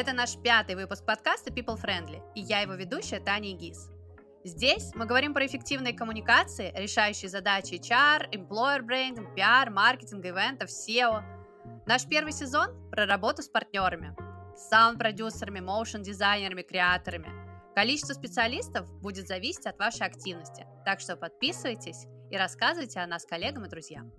Это наш пятый выпуск подкаста People Friendly, и я его ведущая Таня Гиз. Здесь мы говорим про эффективные коммуникации, решающие задачи HR, employer branding, PR, маркетинг, ивентов, SEO. Наш первый сезон про работу с партнерами, саунд-продюсерами, моушн-дизайнерами, креаторами. Количество специалистов будет зависеть от вашей активности, так что подписывайтесь и рассказывайте о нас коллегам и друзьям.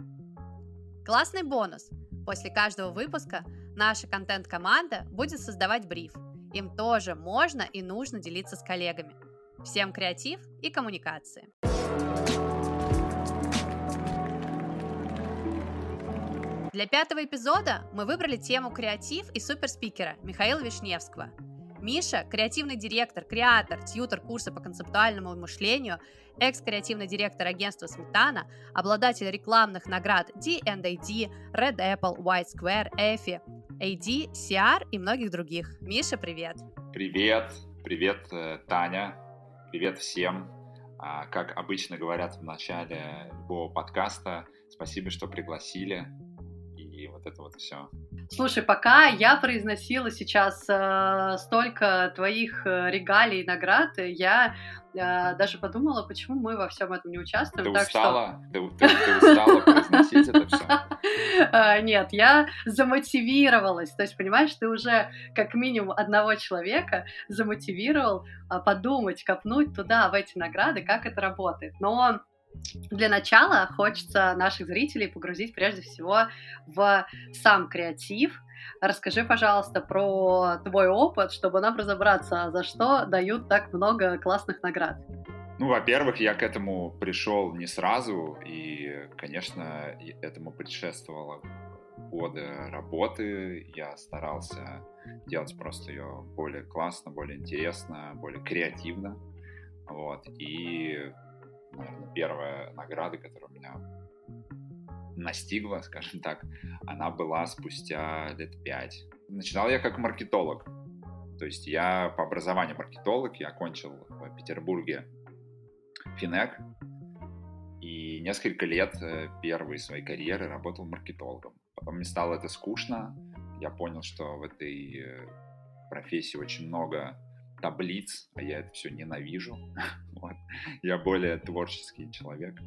Классный бонус! После каждого выпуска наша контент-команда будет создавать бриф. Им тоже можно и нужно делиться с коллегами. Всем креатив и коммуникации. Для пятого эпизода мы выбрали тему креатив и суперспикера Михаила Вишневского. Миша – креативный директор, креатор, тьютер курса по концептуальному мышлению, экс-креативный директор агентства «Сметана», обладатель рекламных наград D&AD, Red Apple, White Square, EFI, AD, CR и многих других. Миша, привет! Привет! Привет, э, Таня! Привет всем! А, как обычно говорят в начале любого подкаста, спасибо, что пригласили и вот это вот все. Слушай, пока я произносила сейчас э, столько твоих э, регалий и наград, я э, даже подумала, почему мы во всем этом не участвуем. Ты так устала? Что... Ты, ты, ты устала произносить это все? Э, нет, я замотивировалась. То есть, понимаешь, ты уже как минимум одного человека замотивировал э, подумать, копнуть туда, в эти награды, как это работает. Но для начала хочется наших зрителей погрузить прежде всего в сам креатив. Расскажи, пожалуйста, про твой опыт, чтобы нам разобраться, за что дают так много классных наград. Ну, во-первых, я к этому пришел не сразу, и, конечно, этому предшествовало годы работы. Я старался делать просто ее более классно, более интересно, более креативно. Вот. И наверное, первая награда, которая меня настигла, скажем так, она была спустя лет пять. Начинал я как маркетолог. То есть я по образованию маркетолог, я окончил в Петербурге Финек, и несколько лет э, первой своей карьеры работал маркетологом. Потом мне стало это скучно, я понял, что в этой э, профессии очень много таблиц, а я это все ненавижу. вот. Я более творческий человек.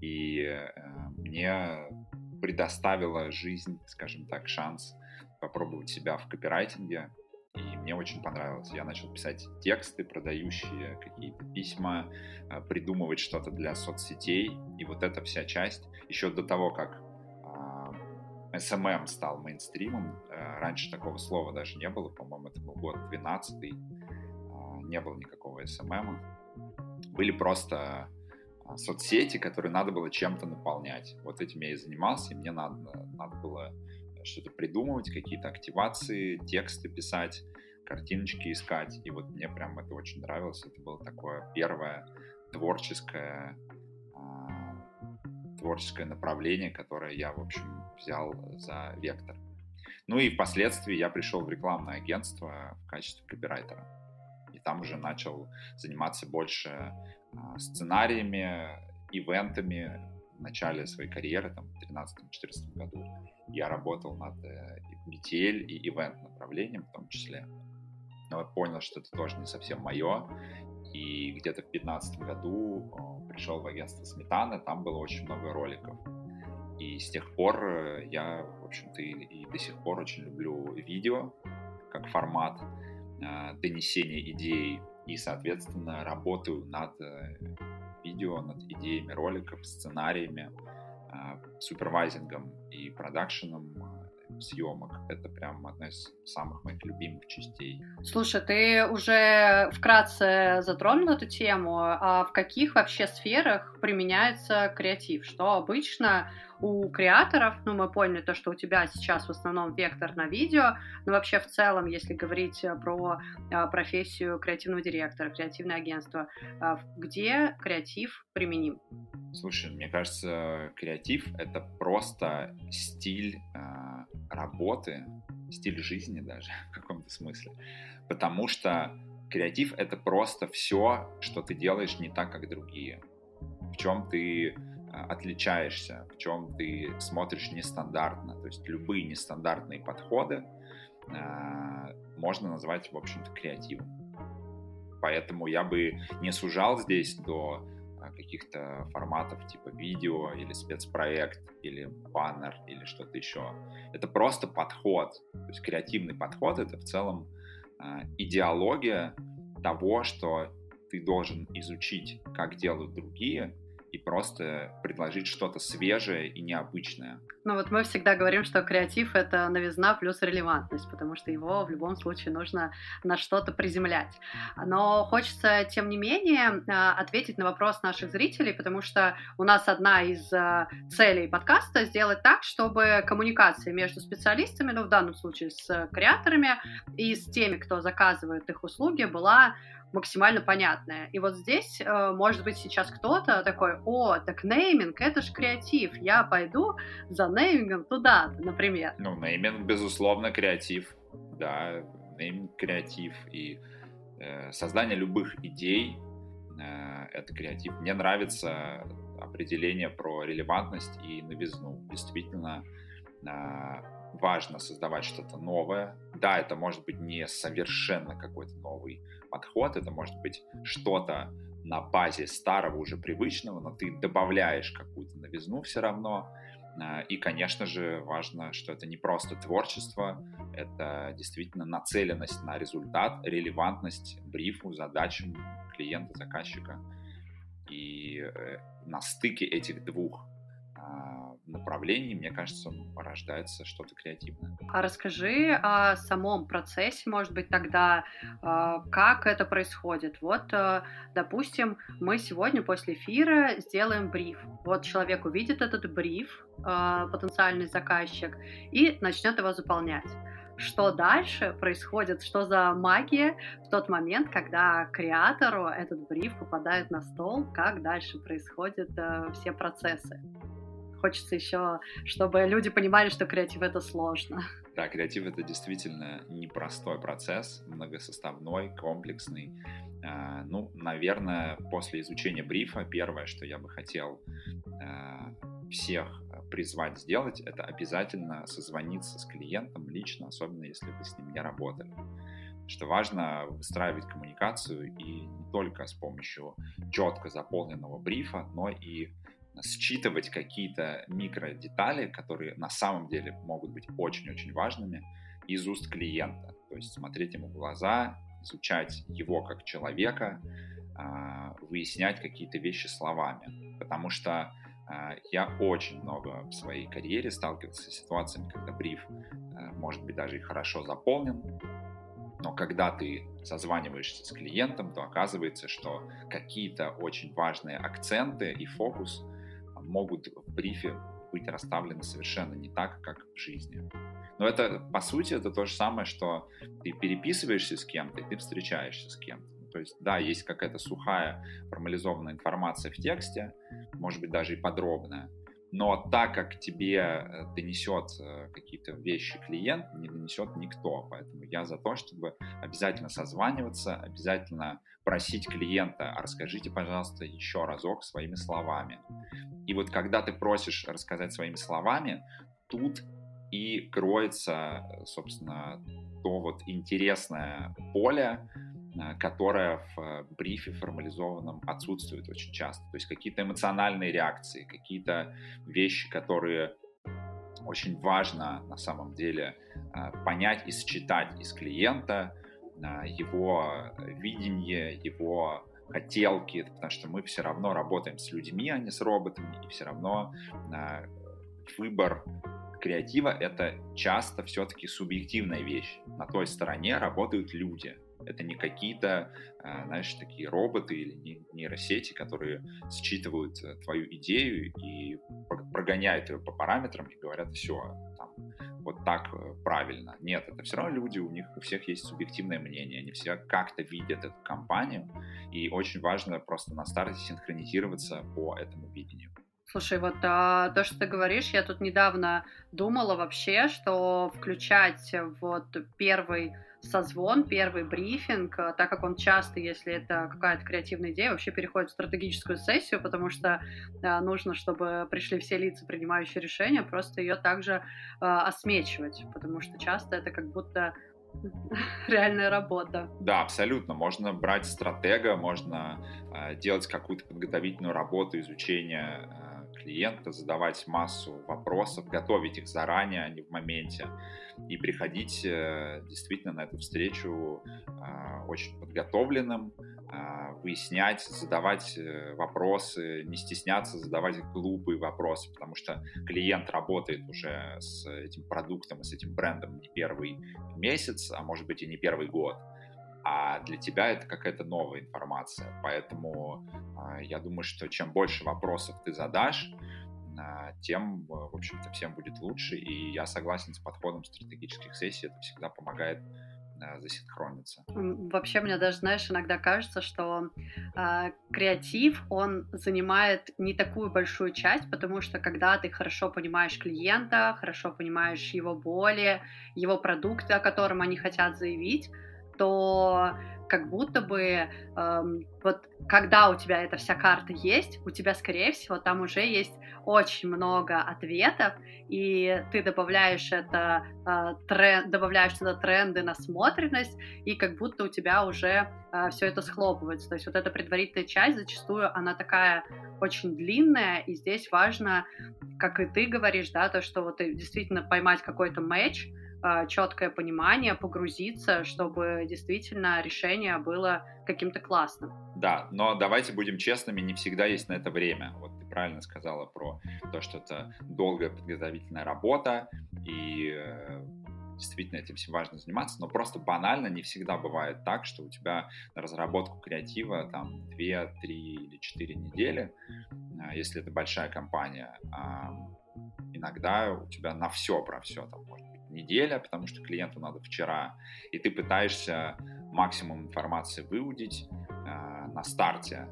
И э, мне предоставила жизнь, скажем так, шанс попробовать себя в копирайтинге. И мне очень понравилось. Я начал писать тексты, продающие какие-то письма, э, придумывать что-то для соцсетей. И вот эта вся часть, еще до того, как SMM стал мейнстримом, э, раньше такого слова даже не было, по-моему, это был год 12 не было никакого SMM. Были просто а, соцсети, которые надо было чем-то наполнять. Вот этим я и занимался, и мне надо, надо было что-то придумывать, какие-то активации, тексты писать, картиночки искать. И вот мне прям это очень нравилось. Это было такое первое творческое, э, творческое направление, которое я, в общем, взял за вектор. Ну и впоследствии я пришел в рекламное агентство в качестве копирайтера там уже начал заниматься больше а, сценариями, ивентами в начале своей карьеры, там, в 2013-2014 году. Я работал над э, BTL и ивент направлением в том числе. Но я понял, что это тоже не совсем мое. И где-то в 2015 году пришел в агентство Сметана, там было очень много роликов. И с тех пор э, я, в общем-то, и, и до сих пор очень люблю видео как формат. А, донесения идей и, соответственно, работаю над э, видео, над идеями роликов, сценариями, а, супервайзингом и продакшеном съемок. Это прям одна из самых моих любимых частей. Слушай, ты уже вкратце затронул эту тему. А в каких вообще сферах применяется креатив? Что обычно у креаторов, ну, мы поняли то, что у тебя сейчас в основном вектор на видео, но вообще в целом, если говорить про а, профессию креативного директора, креативное агентство, а, где креатив применим? Слушай, мне кажется, креатив — это просто стиль э, работы, стиль жизни даже в каком-то смысле, потому что креатив — это просто все, что ты делаешь не так, как другие, в чем ты а, отличаешься, в чем ты смотришь нестандартно. То есть любые нестандартные подходы э, можно назвать, в общем-то, креативом. Поэтому я бы не сужал здесь до каких-то форматов типа видео или спецпроект или баннер или что-то еще. Это просто подход. То есть креативный подход — это в целом э, идеология того, что ты должен изучить, как делают другие, и просто предложить что-то свежее и необычное. Ну вот мы всегда говорим, что креатив — это новизна плюс релевантность, потому что его в любом случае нужно на что-то приземлять. Но хочется, тем не менее, а, ответить на вопрос наших зрителей, потому что у нас одна из а, целей подкаста — сделать так, чтобы коммуникация между специалистами, ну в данном случае с креаторами и с теми, кто заказывает их услуги, была максимально понятная. И вот здесь, э, может быть, сейчас кто-то такой, о, так нейминг, это же креатив, я пойду за неймингом туда, например. Ну, нейминг, безусловно, креатив, да, нейминг креатив, и э, создание любых идей э, это креатив. Мне нравится определение про релевантность и новизну. Действительно, э, важно создавать что-то новое. Да, это может быть не совершенно какой-то новый подход, это может быть что-то на базе старого уже привычного, но ты добавляешь какую-то новизну все равно. А, и, конечно же, важно, что это не просто творчество, это действительно нацеленность на результат, релевантность брифу, задачам клиента, заказчика. И э, на стыке этих двух а, направлений, мне кажется, рождается что-то креативное. А расскажи о самом процессе, может быть, тогда, а, как это происходит. Вот, а, допустим, мы сегодня после эфира сделаем бриф. Вот человек увидит этот бриф, потенциальный заказчик, и начнет его заполнять что дальше происходит, что за магия в тот момент, когда креатору этот бриф попадает на стол, как дальше происходят э, все процессы хочется еще, чтобы люди понимали, что креатив это сложно. Да, креатив это действительно непростой процесс, многосоставной, комплексный. А, ну, наверное, после изучения брифа первое, что я бы хотел а, всех призвать сделать, это обязательно созвониться с клиентом лично, особенно если вы с ним не работали что важно выстраивать коммуникацию и не только с помощью четко заполненного брифа, но и считывать какие-то микродетали, которые на самом деле могут быть очень-очень важными из уст клиента. То есть смотреть ему в глаза, изучать его как человека, а, выяснять какие-то вещи словами. Потому что а, я очень много в своей карьере сталкивался с ситуациями, когда бриф а, может быть даже и хорошо заполнен, но когда ты созваниваешься с клиентом, то оказывается, что какие-то очень важные акценты и фокус могут в брифе быть расставлены совершенно не так, как в жизни. Но это, по сути, это то же самое, что ты переписываешься с кем-то, и ты встречаешься с кем-то. То есть, да, есть какая-то сухая формализованная информация в тексте, может быть, даже и подробная, но так как тебе э, донесет э, какие-то вещи клиент, не донесет никто. Поэтому я за то, чтобы обязательно созваниваться, обязательно просить клиента, а расскажите, пожалуйста, еще разок своими словами. И вот когда ты просишь рассказать своими словами, тут и кроется, собственно, то вот интересное поле, Э, которая в э, брифе формализованном отсутствует очень часто. То есть какие-то эмоциональные реакции, какие-то вещи, которые очень важно на самом деле э, понять и считать из клиента, его видение, его хотелки, потому что мы все равно работаем с людьми, а не с роботами, и все равно выбор креатива — это часто все-таки субъективная вещь. На той стороне работают люди, это не какие-то, а, знаешь, такие роботы или нейросети, которые считывают э, твою идею и прогоняют ее по параметрам и говорят, все, там, вот так э, правильно. Нет, это все равно люди, у них у всех есть субъективное мнение, они все как-то видят эту компанию, и очень важно просто на старте синхронизироваться по этому видению. Слушай, вот а, то, что ты говоришь, я тут недавно думала вообще, что включать вот первый созвон, первый брифинг, э, так как он часто, если это какая-то креативная идея, вообще переходит в стратегическую сессию, потому что э, нужно, чтобы пришли все лица, принимающие решения, просто ее также э, осмечивать, потому что часто это как будто реальная работа. Да, абсолютно. Можно брать стратега, можно э, делать какую-то подготовительную работу, изучение клиента, задавать массу вопросов, готовить их заранее, а не в моменте и приходить э, действительно на эту встречу а, очень подготовленным, а, выяснять, задавать э, вопросы, не стесняться задавать глупые вопросы, потому что клиент работает уже с этим продуктом с этим брендом не первый месяц, а может быть и не первый год а для тебя это какая-то новая информация. Поэтому э, я думаю, что чем больше вопросов ты задашь, тем, в общем-то, всем будет лучше. И я согласен с подходом стратегических сессий. Это всегда помогает засинхрониться. Вообще, мне даже, знаешь, иногда кажется, что э, креатив, он занимает не такую большую часть, потому что когда ты хорошо понимаешь клиента, хорошо понимаешь его боли, его продукты, о котором они хотят заявить, то как будто бы эм, вот когда у тебя эта вся карта есть, у тебя, скорее всего, там уже есть очень много ответов, и ты добавляешь это э, тренд, добавляешь туда тренды, насмотренность, и как будто у тебя уже э, все это схлопывается. То есть вот эта предварительная часть зачастую она такая очень длинная, и здесь важно, как и ты говоришь, да, то, что вот действительно поймать какой-то матч, четкое понимание, погрузиться, чтобы действительно решение было каким-то классным. Да, но давайте будем честными, не всегда есть на это время. Вот ты правильно сказала про то, что это долгая подготовительная работа, и э, действительно этим всем важно заниматься, но просто банально не всегда бывает так, что у тебя на разработку креатива там 2, 3 или 4 недели, а, если это большая компания, иногда у тебя на все про все там может неделя, потому что клиенту надо вчера, и ты пытаешься максимум информации выудить э, на старте.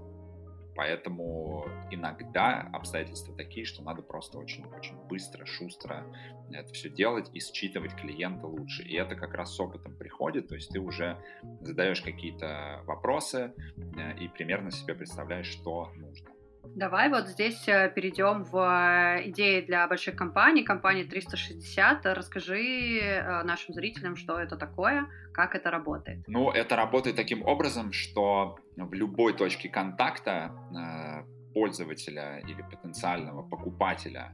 Поэтому иногда обстоятельства такие, что надо просто очень-очень быстро, шустро это все делать и считывать клиента лучше. И это как раз с опытом приходит, то есть ты уже задаешь какие-то вопросы э, и примерно себе представляешь, что нужно. Давай вот здесь э, перейдем в э, идеи для больших компаний, компании 360. Расскажи э, нашим зрителям, что это такое, как это работает. Ну, это работает таким образом, что в любой точке контакта пользователя или потенциального покупателя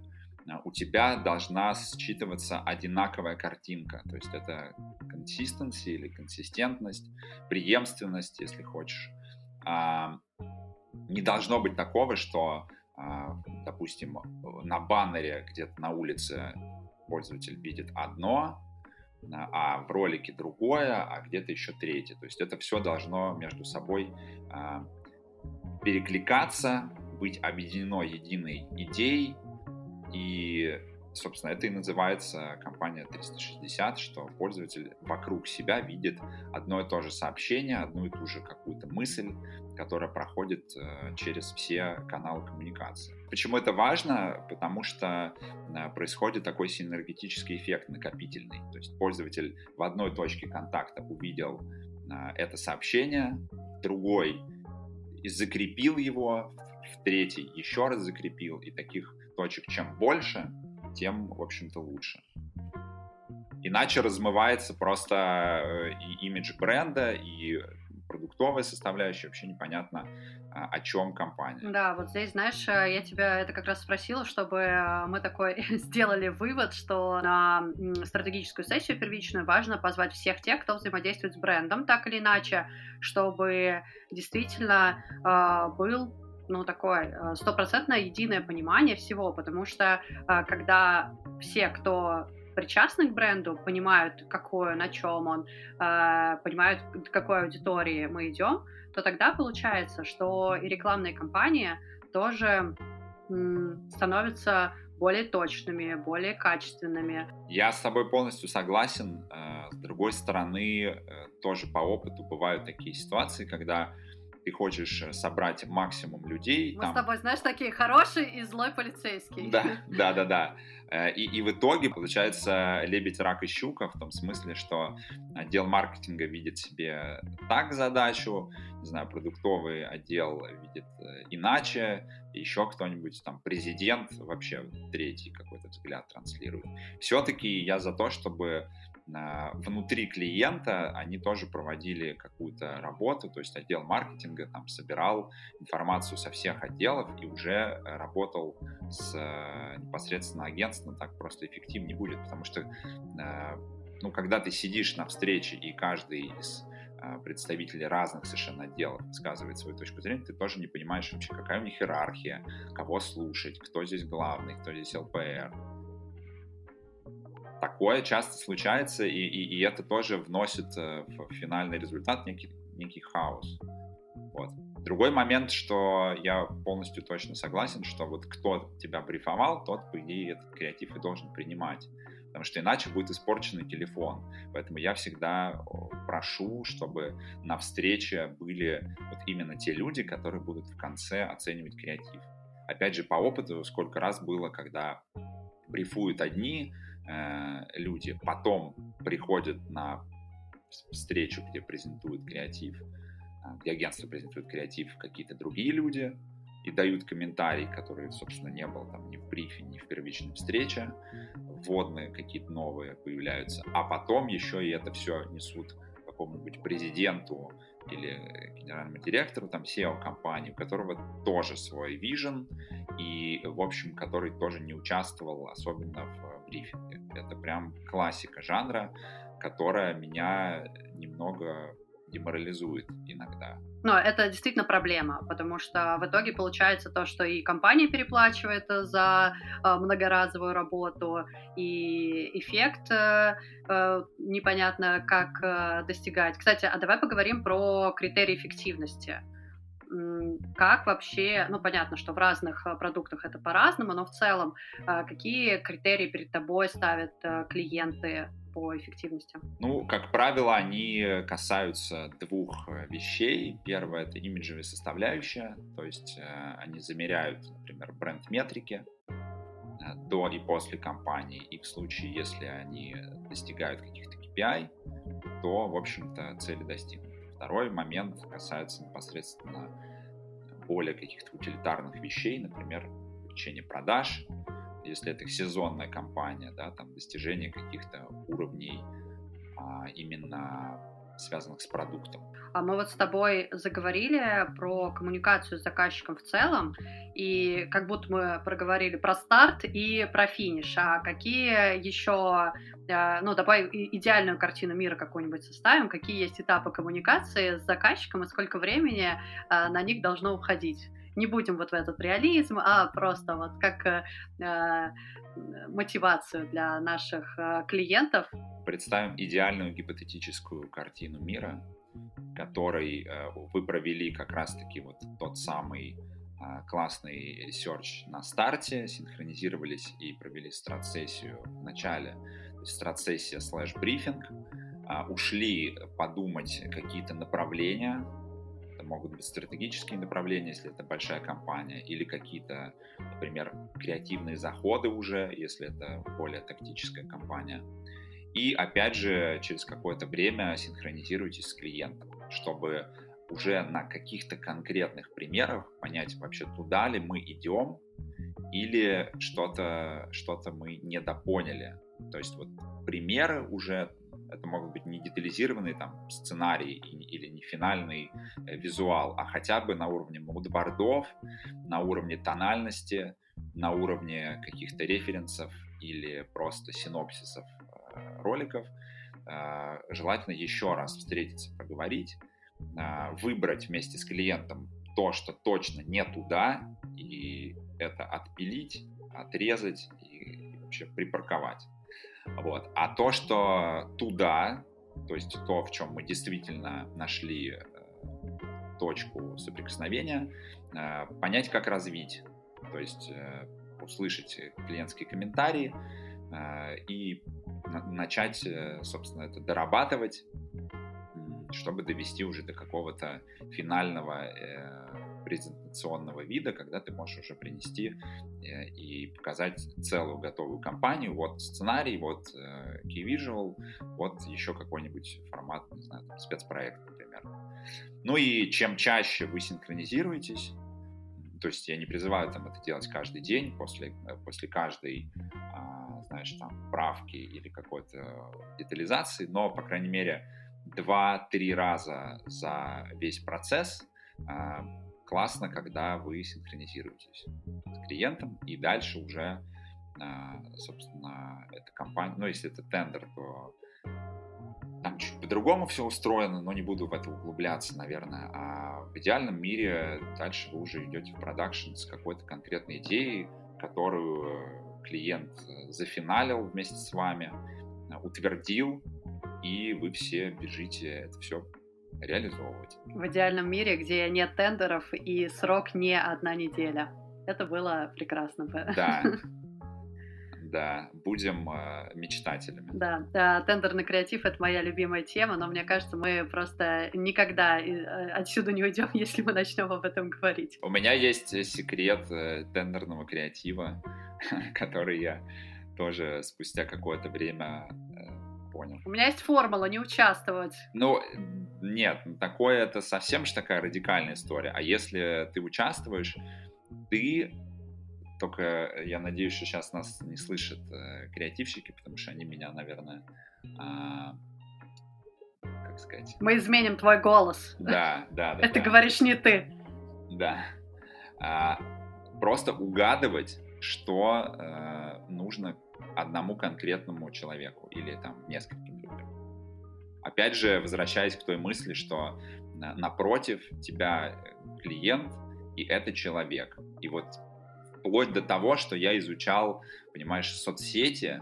у тебя должна считываться одинаковая картинка. То есть это консистенция или консистентность, преемственность, если хочешь не должно быть такого, что, а, допустим, на баннере где-то на улице пользователь видит одно, а в ролике другое, а где-то еще третье. То есть это все должно между собой а, перекликаться, быть объединено единой идеей и собственно, это и называется компания 360, что пользователь вокруг себя видит одно и то же сообщение, одну и ту же какую-то мысль, которая проходит э, через все каналы коммуникации. Почему это важно? Потому что э, происходит такой синергетический эффект накопительный. То есть пользователь в одной точке контакта увидел э, это сообщение, другой закрепил его, в третий еще раз закрепил, и таких точек чем больше, тем, в общем-то, лучше. Иначе размывается просто э, и имидж бренда, и продуктовая составляющая, вообще непонятно, а, о чем компания. Да, вот здесь, знаешь, э, я тебя это как раз спросила, чтобы э, мы такой сделали вывод, что на стратегическую сессию первичную важно позвать всех тех, кто взаимодействует с брендом, так или иначе, чтобы действительно был ну, такое э, стопроцентное единое понимание всего, потому что э, когда все, кто причастны к бренду, понимают, какое, на чем он, э, понимают, к какой аудитории мы идем, то тогда получается, что и рекламные кампании тоже становятся более точными, более качественными. Я с тобой полностью согласен. С другой стороны, тоже по опыту бывают такие ситуации, когда ты хочешь э, собрать максимум людей. Мы там... с тобой, знаешь, такие хороший и злой полицейский. Да, да, да, да. И, и в итоге получается лебедь, рак и щука в том смысле, что отдел маркетинга видит себе так задачу, не знаю, продуктовый отдел видит э, иначе, еще кто-нибудь, там, президент вообще третий какой-то взгляд транслирует. Все-таки я за то, чтобы внутри клиента они тоже проводили какую-то работу, то есть отдел маркетинга там собирал информацию со всех отделов и уже работал с э, непосредственно агентством, так просто эффективнее будет, потому что э, ну, когда ты сидишь на встрече и каждый из э, представителей разных совершенно отделов высказывает свою точку зрения, ты тоже не понимаешь вообще, какая у них иерархия, кого слушать, кто здесь главный, кто здесь ЛПР такое часто случается, и, и, и это тоже вносит э, в финальный результат некий, некий хаос. Вот. Другой момент, что я полностью точно согласен, что вот кто тебя брифовал, тот, по идее, этот креатив и должен принимать. Потому что иначе будет испорченный телефон. Поэтому я всегда прошу, чтобы на встрече были вот именно те люди, которые будут в конце оценивать креатив. Опять же, по опыту, сколько раз было, когда брифуют одни, Э, люди потом приходят на встречу, где презентуют креатив, э, где агентство презентует креатив, какие-то другие люди и дают комментарии, которые, собственно, не было там ни в брифе, ни в первичной встрече, вводные какие-то новые появляются, а потом еще и это все несут какому-нибудь президенту или генеральному директору там SEO компании, у которого тоже свой вижен и, в общем, который тоже не участвовал особенно в брифинге. Это прям классика жанра, которая меня немного деморализует иногда. Но это действительно проблема, потому что в итоге получается то, что и компания переплачивает за э, многоразовую работу, и эффект э, э, непонятно как э, достигать. Кстати, а давай поговорим про критерии эффективности как вообще, ну понятно, что в разных э, продуктах это по-разному, но в целом э, какие критерии перед тобой ставят э, клиенты по эффективности? Ну, как правило, они касаются двух вещей. Первое — это имиджевая составляющая, то есть они замеряют, например, бренд-метрики до и после кампании, и в случае, если они достигают каких-то KPI, то, в общем-то, цели достигнуты. Второй момент касается непосредственно более каких-то утилитарных вещей, например, увеличение продаж, если это сезонная кампания, да, там достижение каких-то уровней а, именно связанных с продуктом. А мы вот с тобой заговорили про коммуникацию с заказчиком в целом, и как будто мы проговорили про старт и про финиш. А какие еще, э, ну, давай идеальную картину мира какую-нибудь составим, какие есть этапы коммуникации с заказчиком и сколько времени э, на них должно уходить? Не будем вот в этот реализм, а просто вот как э, мотивацию для наших клиентов. Представим идеальную гипотетическую картину мира, который э, вы провели как раз-таки вот тот самый э, классный research на старте, синхронизировались и провели страт-сессию в начале, страт-сессия слэш брифинг, э, ушли подумать какие-то направления, могут быть стратегические направления, если это большая компания, или какие-то, например, креативные заходы уже, если это более тактическая компания. И опять же, через какое-то время синхронизируйтесь с клиентом, чтобы уже на каких-то конкретных примерах понять вообще, туда ли мы идем, или что-то что мы недопоняли. То есть вот примеры уже, это могут быть не детализированные там сценарии или не финальный э, визуал, а хотя бы на уровне мудбордов, на уровне тональности, на уровне каких-то референсов или просто синопсисов роликов. А, желательно еще раз встретиться, поговорить, выбрать вместе с клиентом то, что точно не туда, и это отпилить, отрезать и вообще припарковать. Вот. А то, что туда, то есть то, в чем мы действительно нашли э, точку соприкосновения, э, понять, как развить. То есть э, услышать клиентские комментарии и начать, собственно, это дорабатывать, чтобы довести уже до какого-то финального презентационного вида, когда ты можешь уже принести э, и показать целую готовую компанию. Вот сценарий, вот э, key visual, вот еще какой-нибудь формат, не знаю, там, спецпроект, например. Ну и чем чаще вы синхронизируетесь, то есть я не призываю там это делать каждый день после, э, после каждой, а, знаешь, там правки или какой-то детализации, но, по крайней мере, два-три раза за весь процесс а, классно, когда вы синхронизируетесь с клиентом, и дальше уже, а, собственно, эта компания, ну, если это тендер, то там чуть по-другому все устроено, но не буду в это углубляться, наверное. А в идеальном мире дальше вы уже идете в продакшн с какой-то конкретной идеей, которую клиент зафиналил вместе с вами, утвердил, и вы все бежите это все реализовывать. В идеальном мире, где нет тендеров и срок не одна неделя. Это было прекрасно бы. Да, да, будем э, мечтателями. Да, да, тендерный креатив это моя любимая тема, но мне кажется, мы просто никогда э, отсюда не уйдем, если мы начнем об этом говорить. У меня есть секрет э, тендерного креатива, который я тоже спустя какое-то время э, понял. У меня есть формула не участвовать. Ну, нет, такое это совсем же такая радикальная история. А если ты участвуешь, ты только э, я надеюсь, что сейчас нас не слышат э, креативщики, потому что они меня, наверное, а, как сказать... Мы изменим твой голос. Да, да, да. Это да. говоришь не ты. Да. А, просто угадывать, что э, нужно одному конкретному человеку или там нескольким людям. Опять же, возвращаясь к той мысли, что напротив тебя клиент и это человек. И вот вплоть до того, что я изучал, понимаешь, соцсети,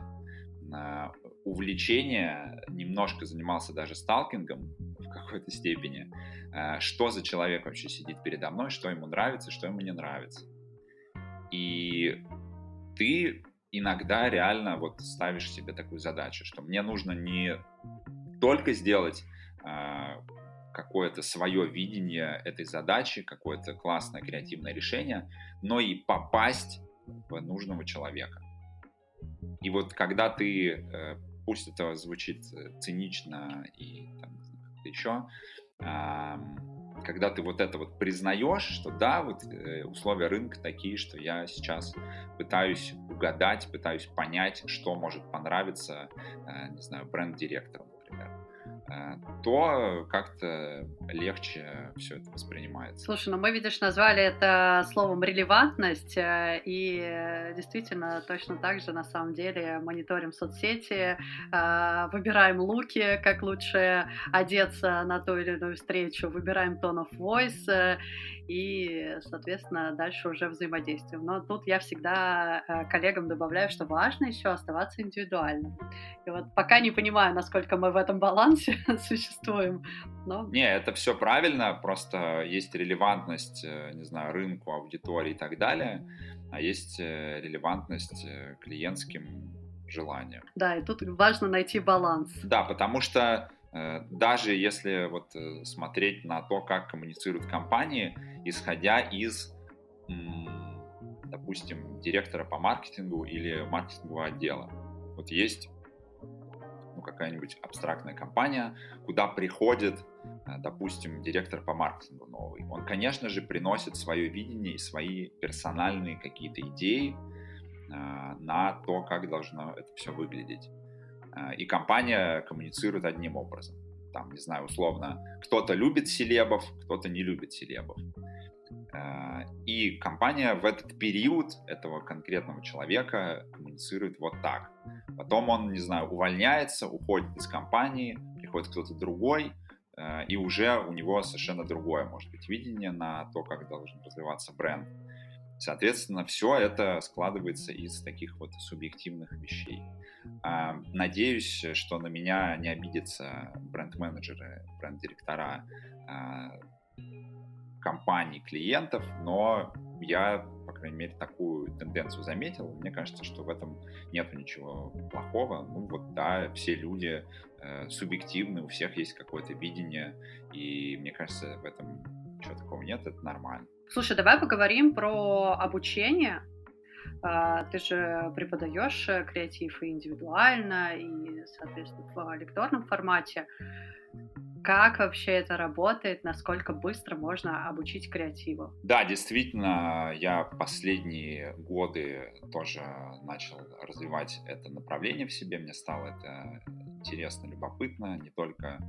увлечение, немножко занимался даже сталкингом в какой-то степени, э, что за человек вообще сидит передо мной, что ему нравится, что ему не нравится. И ты иногда реально вот ставишь себе такую задачу, что мне нужно не только сделать э, какое-то свое видение этой задачи, какое-то классное креативное решение, но и попасть в нужного человека. И вот когда ты, э, пусть это звучит э, цинично и там, еще, когда ты вот это вот признаешь, что да, вот э, условия рынка такие, что я сейчас пытаюсь угадать, пытаюсь понять, что может понравиться, не знаю, бренд-директору, например. Э, то как-то легче все это воспринимается. Слушай, ну мы, видишь, назвали это словом релевантность, э, и действительно точно так же на самом деле мониторим соцсети, э, выбираем луки, как лучше одеться на ту или иную встречу, выбираем tone of voice, и, соответственно, дальше уже взаимодействуем. Но тут я всегда э, коллегам добавляю, что важно еще оставаться индивидуальным. И вот пока не понимаю, насколько мы в этом балансе существуем. Но... Не, это все правильно, просто есть релевантность, э, не знаю, рынку, аудитории и так далее, а есть э, релевантность клиентским желаниям. Да, и тут важно найти баланс. Да, потому что Э, даже если вот э, смотреть на то, как коммуницируют компании, исходя из, допустим, директора по маркетингу или маркетингового отдела. Вот есть какая-нибудь абстрактная компания, куда приходит, э, допустим, директор по маркетингу новый. Он, конечно же, приносит свое видение и свои персональные какие-то идеи на то, как должно это все выглядеть. Э, и компания коммуницирует одним образом. Там, не знаю, условно, кто-то любит селебов, кто-то не любит селебов. Э, и компания в этот период этого конкретного человека коммуницирует вот так. Потом он, не знаю, увольняется, уходит из компании, приходит кто-то другой, э, и уже у него совершенно другое, может быть, видение на то, как должен развиваться бренд. Соответственно, все это складывается из таких вот субъективных вещей. А, надеюсь, что на меня не обидятся бренд-менеджеры, бренд-директора а, компаний, клиентов, но я, по крайней мере, такую тенденцию заметил. Мне кажется, что в этом нет ничего плохого. Ну вот да, все люди э, субъективны, у всех есть какое-то видение, и мне кажется, в этом ничего такого нет, это нормально. Слушай, давай поговорим про обучение. А, ты же преподаешь э, креатив и индивидуально, и, соответственно, в лекторном формате. Как вообще это работает? Насколько быстро можно обучить креативу? Да, действительно, я последние годы тоже начал развивать это направление в себе. Мне стало это интересно, любопытно, не только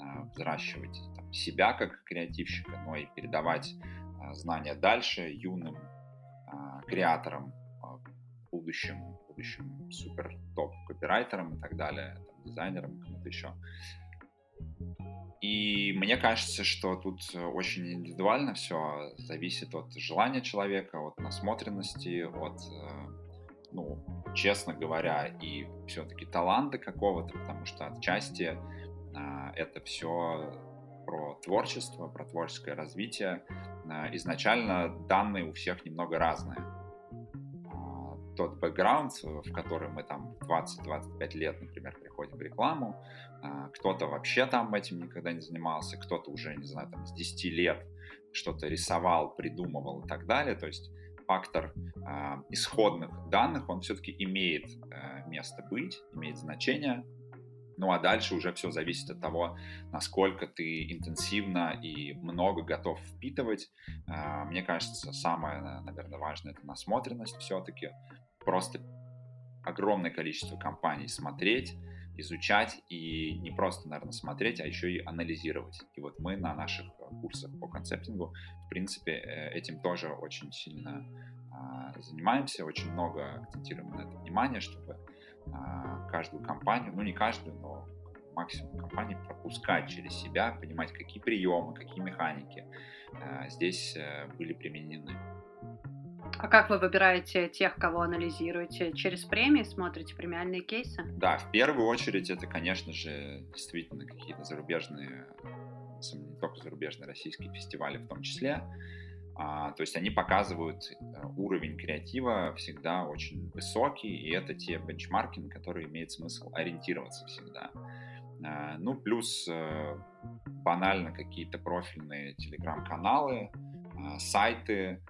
а, взращивать там, себя как креативщика, но и передавать а, знания дальше юным а, креаторам, будущим, будущим супер топ копирайтерам и так далее, там, дизайнерам, кому-то еще. И мне кажется, что тут очень индивидуально все зависит от желания человека, от насмотренности, от, ну, честно говоря, и все-таки таланта какого-то, потому что отчасти это все про творчество, про творческое развитие. Изначально данные у всех немного разные тот бэкграунд, в который мы там 20-25 лет, например, приходим в рекламу, а, кто-то вообще там этим никогда не занимался, кто-то уже, не знаю, там с 10 лет что-то рисовал, придумывал и так далее. То есть фактор э, исходных данных, он все-таки имеет э, место быть, имеет значение. Ну а дальше уже все зависит от того, насколько ты интенсивно и много готов впитывать. Э, мне кажется, самое, наверное, важное это насмотренность все-таки просто огромное количество компаний смотреть, изучать и не просто, наверное, смотреть, а еще и анализировать. И вот мы на наших курсах по концептингу, в принципе, э, этим тоже очень сильно а, занимаемся, очень много акцентируем на это внимание, чтобы а, каждую компанию, ну не каждую, но максимум компаний пропускать через себя, понимать, какие приемы, какие механики а, здесь э, были применены. А как вы выбираете тех, кого анализируете? Через премии смотрите премиальные кейсы? Да, в первую очередь это, конечно же, действительно какие-то зарубежные, не только зарубежные, российские фестивали в том числе. А, то есть они показывают э, уровень креатива всегда очень высокий, и это те бенчмарки, на которые имеет смысл ориентироваться всегда. А, ну, плюс э, банально какие-то профильные телеграм-каналы, а, сайты,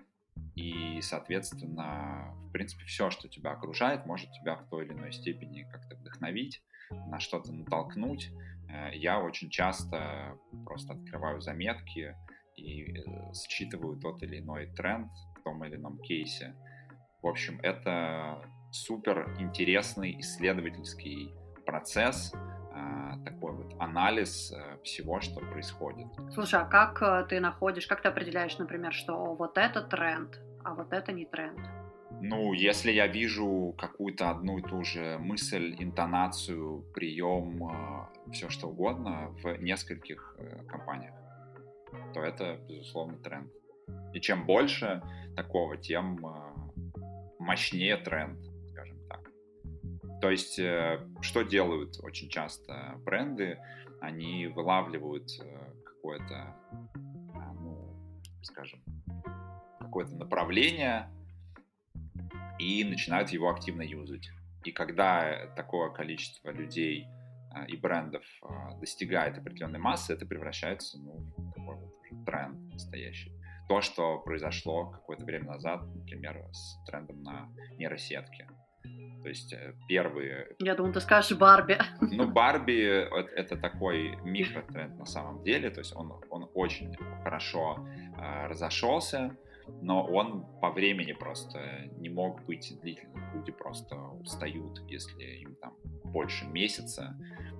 и, соответственно, в принципе, все, что тебя окружает, может тебя в той или иной степени как-то вдохновить, на что-то натолкнуть. Э, я очень часто просто открываю заметки и э, считываю тот или иной тренд в том или ином кейсе. В общем, это супер интересный исследовательский процесс, такой вот анализ э, всего, что происходит. Слушай, а как ты находишь, как ты определяешь, например, что вот этот тренд, а вот это не тренд? Ну, если я вижу какую-то одну и ту же мысль, интонацию, прием, э, все что угодно в нескольких э, компаниях, то это, безусловно, тренд. И чем больше такого, тем э, мощнее тренд. То есть, что делают очень часто бренды? Они вылавливают какое-то, ну, скажем, какое-то направление и начинают его активно юзать. И когда такое количество людей а, и брендов а, достигает определенной массы, это превращается ну, в такой вот тренд настоящий. То, что произошло какое-то время назад, например, с трендом на нейросетки. То есть э, первые... Я думаю, ты скажешь Барби. Ну, Барби — это такой микротренд на самом деле, то есть он, он очень хорошо э, разошелся, но он по времени просто не мог быть длительным. Люди просто устают, если им там больше месяца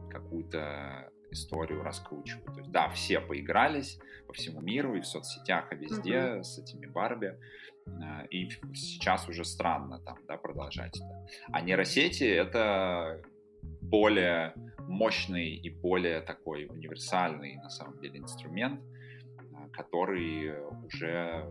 какую-то историю раскручивают. То есть, да, все поигрались по всему миру и в соцсетях, и везде mm-hmm. с этими Барби. А, и сейчас уже странно там, да, продолжать это. А нейросети — это более мощный и более такой универсальный, на самом деле, инструмент, а, который уже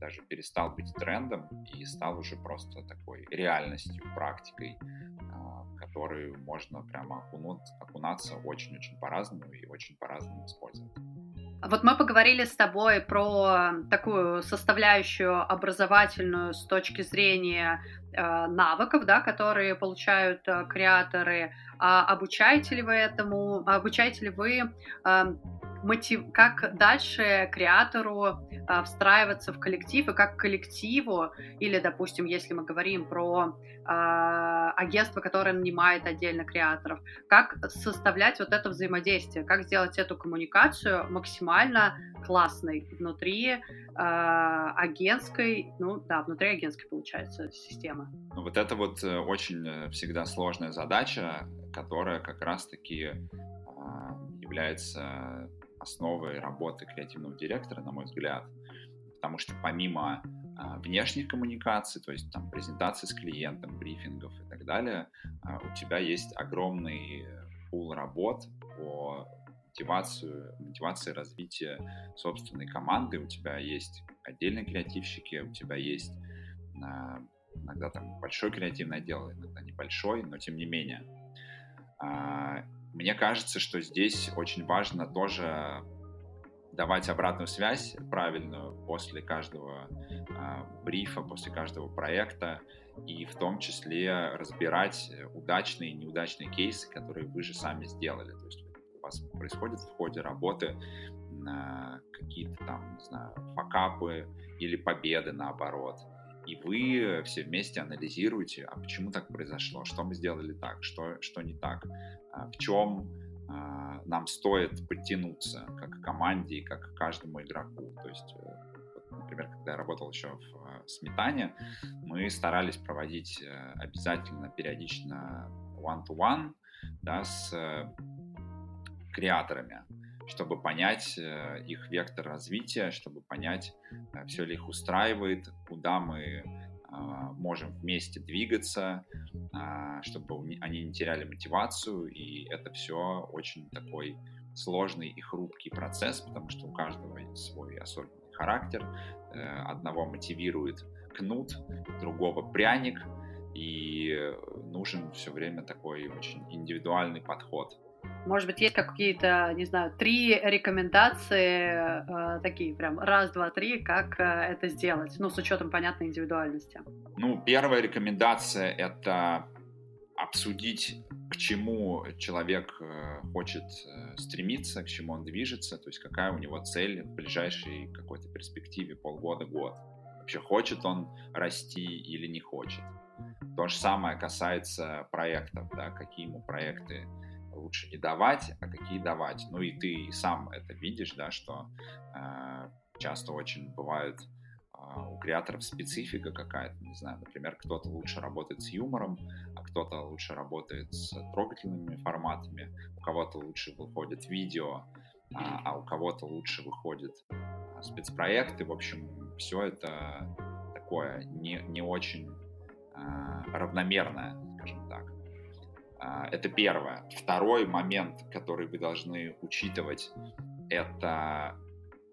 даже перестал быть трендом и стал уже просто такой реальностью, практикой, в которую можно прямо окунуть, окунаться очень-очень по-разному и очень по-разному использовать. Вот мы поговорили с тобой про такую составляющую образовательную с точки зрения э, навыков, да, которые получают э, креаторы. А обучаете ли вы этому? Обучаете ли вы э, мотив, как дальше креатору а, встраиваться в коллектив и как коллективу, или, допустим, если мы говорим про а, агентство, которое нанимает отдельно креаторов, как составлять вот это взаимодействие, как сделать эту коммуникацию максимально классной внутри а, агентской, ну да, внутри агентской получается системы. Ну, вот это вот э, очень э, всегда сложная задача, которая как раз-таки а, является основой работы креативного директора, на мой взгляд, потому что помимо а, внешних коммуникаций, то есть там презентации с клиентом, брифингов и так далее, а, у тебя есть огромный пул работ по мотивацию, мотивации развития собственной команды, у тебя есть отдельные креативщики, у тебя есть иногда там большой креативный отдел, иногда небольшой, но тем не менее. Мне кажется, что здесь очень важно тоже давать обратную связь правильную после каждого э, брифа, после каждого проекта, и в том числе разбирать удачные и неудачные кейсы, которые вы же сами сделали. То есть у вас происходит в ходе работы э, какие-то там, не знаю, факапы или победы наоборот. И вы все вместе анализируете, а почему так произошло, что мы сделали так, что, что не так, а, в чем а, нам стоит подтянуться как команде и как каждому игроку. То есть, э, например, когда я работал еще в э, Сметане, мы старались проводить э, обязательно периодично one-to-one да, с креаторами, чтобы понять их вектор развития, чтобы понять, все ли их устраивает, куда мы а, можем вместе двигаться, а, чтобы они не теряли мотивацию, и это все очень такой сложный и хрупкий процесс, потому что у каждого свой особенный характер. Э, одного мотивирует кнут, другого пряник, и нужен все время такой очень индивидуальный подход. Может быть, есть какие-то, не знаю, три рекомендации, э, такие прям раз, два, три, как э, это сделать, ну, с учетом понятной индивидуальности. Ну, первая рекомендация — это обсудить, к чему человек э, хочет э, стремиться, к чему он движется, то есть какая у него цель в ближайшей какой-то перспективе полгода-год. Вообще, хочет он расти или не хочет. То же самое касается проектов, да, какие ему проекты лучше не давать, а какие давать. Ну и ты сам это видишь, да, что э, часто очень бывает э, у креаторов специфика какая-то, не знаю, например, кто-то лучше работает с юмором, а кто-то лучше работает с трогательными форматами, у кого-то лучше выходит видео, а, а у кого-то лучше выходит а, спецпроекты. В общем, все это такое не, не очень э, равномерное, скажем так. А, это первое. Второй момент, который вы должны учитывать, это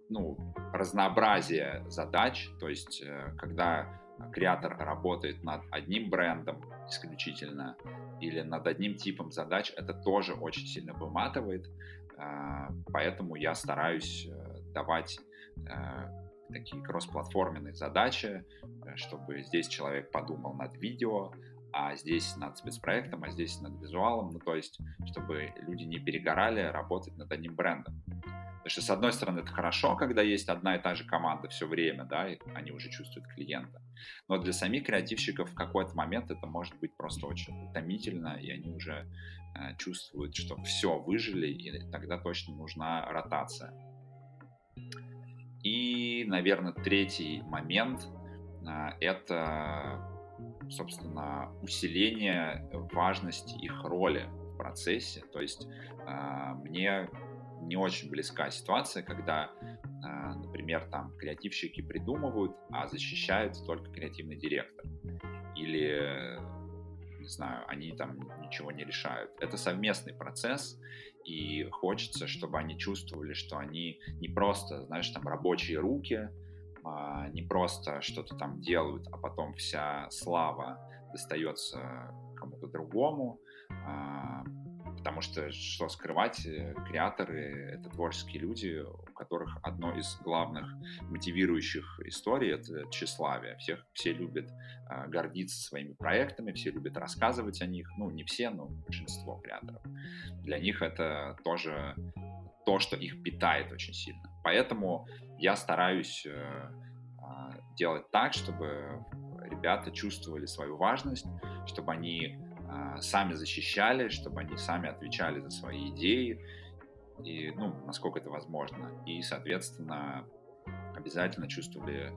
ну, разнообразие задач. То есть, э, когда креатор работает над одним брендом исключительно или над одним типом задач, это тоже очень сильно выматывает. А, поэтому я стараюсь э, давать э, такие кроссплатформенные задачи, чтобы здесь человек подумал над видео, а здесь над спецпроектом, а здесь над визуалом, ну то есть, чтобы люди не перегорали работать над одним брендом. Потому что, с одной стороны, это хорошо, когда есть одна и та же команда все время, да, и они уже чувствуют клиента. Но для самих креативщиков в какой-то момент это может быть просто очень утомительно, и они уже э, чувствуют, что все, выжили, и тогда точно нужна ротация. И, наверное, третий момент э, — это собственно, усиление важности их роли в процессе. То есть э, мне не очень близка ситуация, когда, э, например, там креативщики придумывают, а защищает только креативный директор. Или, не знаю, они там ничего не решают. Это совместный процесс, и хочется, чтобы они чувствовали, что они не просто, знаешь, там рабочие руки, а, не просто что-то там делают, а потом вся слава достается кому-то другому, а, потому что, что скрывать, э, креаторы — это творческие люди, у которых одно из главных мотивирующих историй — это тщеславие. Всех, все любят а, гордиться своими проектами, все любят рассказывать о них, ну, не все, но большинство креаторов. Для них это тоже то, что их питает очень сильно. Поэтому я стараюсь э, а, делать так, чтобы ребята чувствовали свою важность, чтобы они а, сами защищали, чтобы они сами отвечали за свои идеи, и, ну, насколько это возможно. И, соответственно, обязательно чувствовали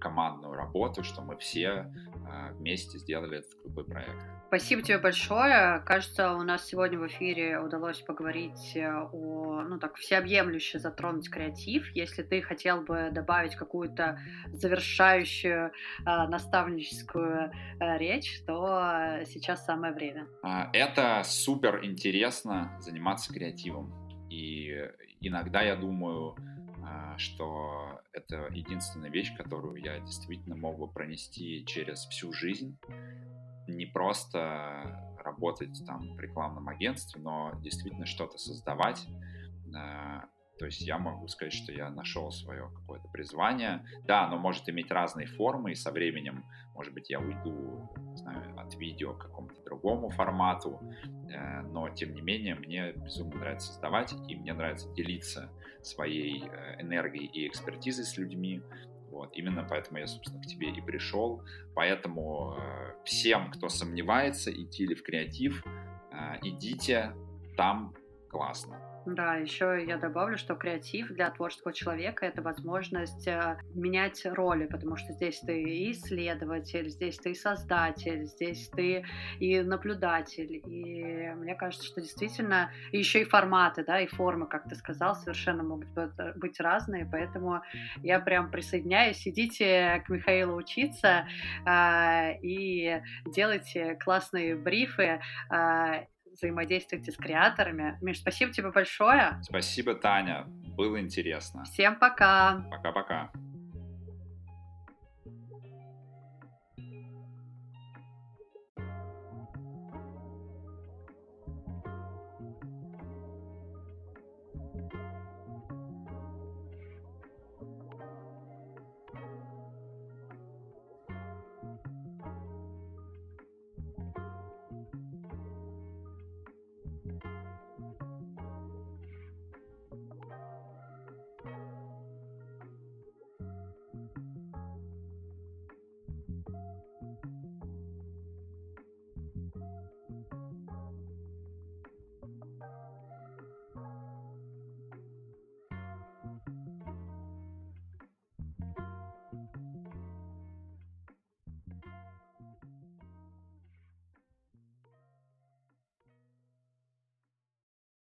командную работу, что мы все а, вместе сделали этот крутой проект. Спасибо тебе большое. Кажется, у нас сегодня в эфире удалось поговорить э, о, ну так, всеобъемлюще затронуть креатив. Если ты хотел бы добавить какую-то завершающую э, наставническую э, речь, то сейчас самое время. А, это супер интересно заниматься креативом. И иногда я думаю, что это единственная вещь, которую я действительно мог бы пронести через всю жизнь не просто работать там в рекламном агентстве, но действительно что-то создавать. То есть я могу сказать, что я нашел свое какое-то призвание. Да, оно может иметь разные формы, и со временем, может быть, я уйду не знаю, от видео к какому-то другому формату, э, но тем не менее мне безумно нравится создавать, и мне нравится делиться своей э, энергией и экспертизой с людьми, вот, именно поэтому я, собственно, к тебе и пришел. Поэтому э, всем, кто сомневается, идти ли в креатив, идите, там классно. Да, еще я добавлю, что креатив для творческого человека это возможность э, менять роли, потому что здесь ты и исследователь, здесь ты и создатель, здесь ты и наблюдатель. И мне кажется, что действительно еще и форматы, да, и формы, как ты сказал, совершенно могут быть разные, поэтому я прям присоединяюсь. Идите к Михаилу учиться э, и делайте классные брифы. Э, взаимодействуйте с креаторами. Миш, спасибо тебе большое. Спасибо, Таня. Было интересно. Всем пока. Пока-пока.